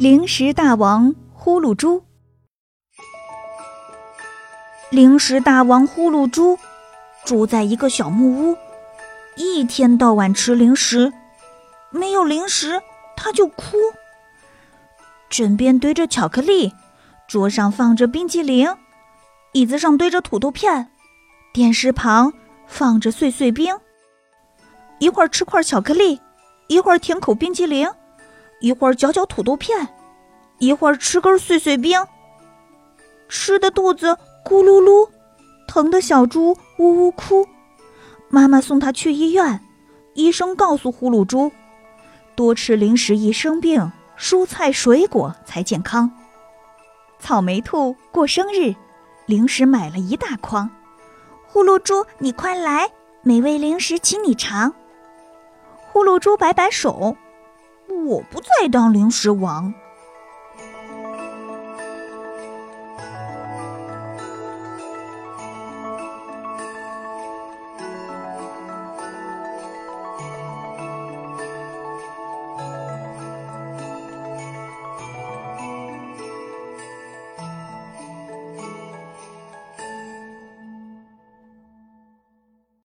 零食大王呼噜猪，零食大王呼噜猪住在一个小木屋，一天到晚吃零食，没有零食他就哭。枕边堆着巧克力，桌上放着冰激凌，椅子上堆着土豆片，电视旁放着碎碎冰。一会儿吃块巧克力，一会儿舔口冰激凌。一会儿嚼嚼土豆片，一会儿吃根碎碎冰，吃的肚子咕噜噜，疼的小猪呜呜哭。妈妈送他去医院，医生告诉呼噜猪，多吃零食易生病，蔬菜水果才健康。草莓兔过生日，零食买了一大筐，呼噜猪你快来，美味零食请你尝。呼噜猪摆摆手。我不再当零食王。